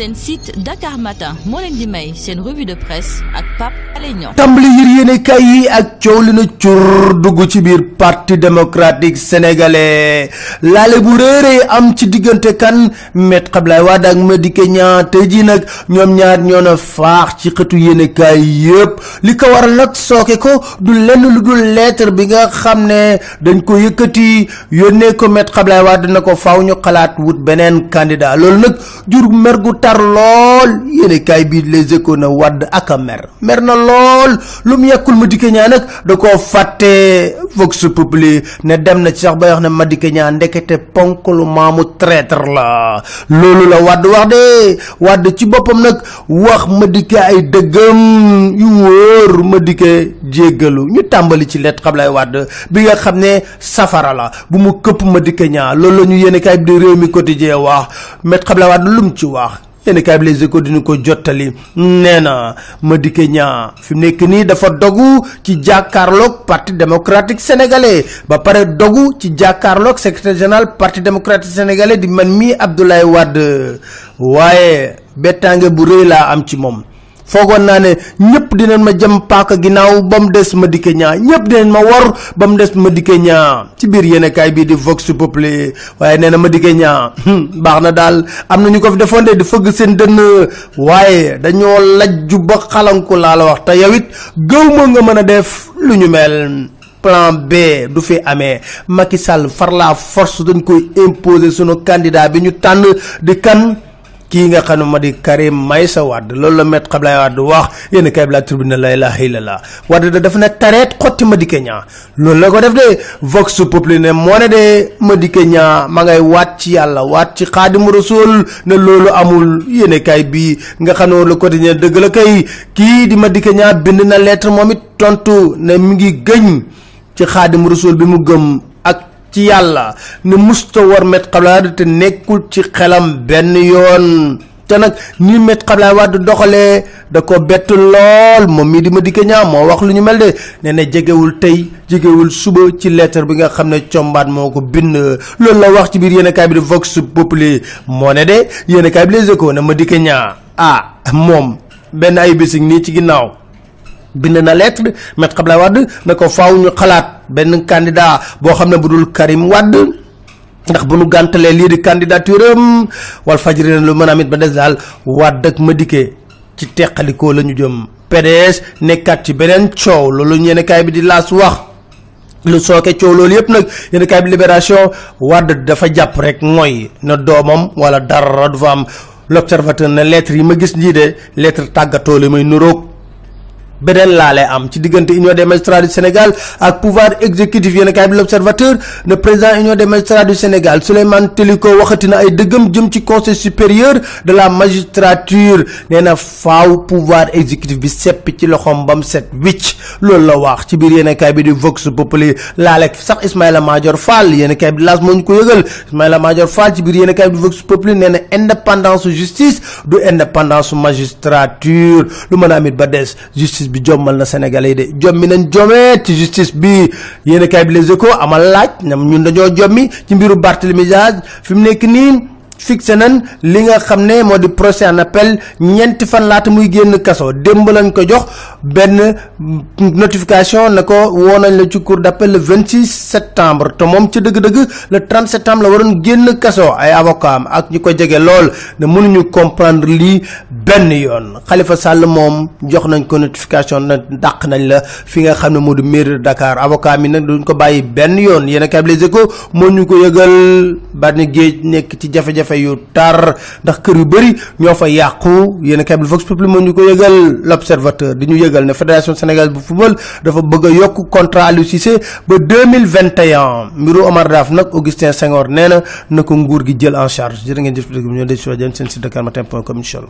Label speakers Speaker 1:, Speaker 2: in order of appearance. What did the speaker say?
Speaker 1: seen site Dakar Matin moo leen di may seen revue de presse ak Pape Alé Niang.
Speaker 2: Tàmbali yër yéene kay yi ak coow li na ci biir parti démocratique sénégalais. Laale bu réeree am ci diggante kan? Maître Abdoulaye Wade ak Madické Niang. Tey jii nag ñoom ñaar ñoo na faax ci xëtu yéene kay yëpp li ko waral nag sooke ko du lenn lu dul lettre bi nga xam dañ ko yëkkati yónnee ko Maître Abdoulaye Wade na ko faaw ñu xalaat wut beneen candidat. Loolu nag jur mer gu tar lool. Yéene kay bii les échos na Wade ak mer. Mer na lool. Lu mu yekkul Madické Niang nag da koo fàtte Vox Populi ne dem na ci sax bay wax ne Madické Niang ndekete ponk lu maamu traître la. Loolu la Wade wax de. Wade ci boppam nag wax Madické ay dëggam yu wóor Madické jéggalu. Ñu tàmbali ci lettre Abdoulaye Wade bi nga xam ne safara la. Bu mu Niang loolu la ñu yéene kaay bi quotidien wax. Maître Abdoulaye Wade lu mu ci wax yéen kaay bi les échos diñu ko jottali. Nee na Madické Niang fi mu nekk nii dafa dogu ci jàkkaarloog parti démocratique sénégalais. Ba pare dogu ci jàkkaarloog secrétaire général parti démocratique sénégalais di man mii Abdoulaye Wade. Waaye bettange bu rëy laa am ci moom foogoon naa ne ñëpp dinañ ma jëm paaka ginnaaw ba mu des Madické Niang ñëpp dinañ ma wor ba mu des Madické Niang ci biir yéenekaay bii di Vox Populi waaye nee na Madické Niang baax na daal. Am na ñu ko fi defoon de di seen lajju ba xalanku laa la wax. Te yow it gëw ma nga mën a def lu ñu mel. Plan B du fi amee. Macky Sall far la force dañ koy imposer sunu candidat bi ñu tànn di kan kii nga xam ne ma di Karim Meïssa Wade loolu la Maître Abdoulaye Wade wax yéen kay bi la tribune la ilaha illallah. Wade da dafa ne tareet xotti Madické Niang loolu la ko def de Vox Populi ne moo ne de Madické Niang ma ngay waat ci yàlla waat ci Xaadimu Rasuul ne loolu amul. Yéen kay bi nga xam ne le quotidien dëgg la kay kii di Madické Niang bind na lettre moom it tontu ne mi ngi gëñ ci Xaadimu Rasuul bi mu ak ci yàlla ne musta war Abdoulaye Wade te nekkul ci xelam benn yoon. Te nag ni Maître Abdoulaye Wade doxalee da ko bett lool. Moom mii di Madické Niang moo wax lu ñu mel de. Nee na jegewul tey jegewul suba ci lettre bi nga xam ne combaat moo ko bind. Loolu la wax ci biir yéenekaay bi di Vox Populi. Moo ne de yéenekaay bi Les Échos ne Madické Niang ah moom benn ay bisig nii ci ginnaaw. Bind na lettre Abdoulaye Wade na ko faaw ñu xalaat benn candidat boo xam ne bu dul Karim Wade ndax bu nu gàntalee lii di candidature wal fajri na lu mën amit ba des daal Wade ak Madické ci teqalikoo la ñu jëm. PDS nekkaat ci beneen coow loolu ñenn kaay bi di laas wax. Lu sooke coow loolu yëpp nag yéen kaay bi libération Wade dafa jàpp rek mooy na doomam wala dara du l'observateur ne lettre yi ma gis de lettre tàggatoo la may beneen laalee am ci diggante union des magistrats du Sénégal ak pouvoir exécutif yéen kaay bi l'observateur le président union des magistrats du Sénégal Souleymane Teliko waxati na ay dëggam jëm ci conseil supérieur de la magistrature. Nee na faaw pouvoir exécutif bi seppi ci bam set wicc. Loolu la wax ci biir bi di Vox Populi. Laaleeg sax Ismaïla Madior Fall yéen kaay bi laas moo ko yëgal. Fall ci biir yéen kaay bi di Vox Populi nee na indépendance justice du indépendance magistrature. Lu mën a amit ba des justice bi jommal na sénégalais de. Jommi nañ jomee ci justice bi. Yéen kaay bi les échos amal laaj ñam ñun dañoo jommi ci mbiru Barthélémy Dias. Fi nekk nii fixé nañ li nga xam ne di procès en appel ñeenti fan laata muy génn kaso. Démb lañ ko jox benn notification ko la ci cour le 26 septembre. Te moom ci dëgg-dëgg le 30 septembre la waroon génn kaso. Ay avocat am ak ñi ko jege lool ne mënuñu comprendre lii benn yoon. Khalifa Sall moom jox nañ ko notification na dàq nañ la fi nga Dakar. Avocat mi nag duñ ko bàyyi benn yoon. Yéen a Les Échos ko yëgal bari géej nekk ci yu tar ndax kër yu bëri ñoo fa yàqu. Yéen a kaay Vox Populi moo ñu ko yëgal l'observateur di ñu yëgal ne fédération sénégalaise bu football dafa bëgg a yokk contrat Aliou Cissé ba deux mille vingt et un. Mbiru Omar Daf nag Augustin Senghor nee na na ko nguur gi jël en charge. Jërë ngeen jëf dëgg ñoo def si seen site dakarmatin.com incha allah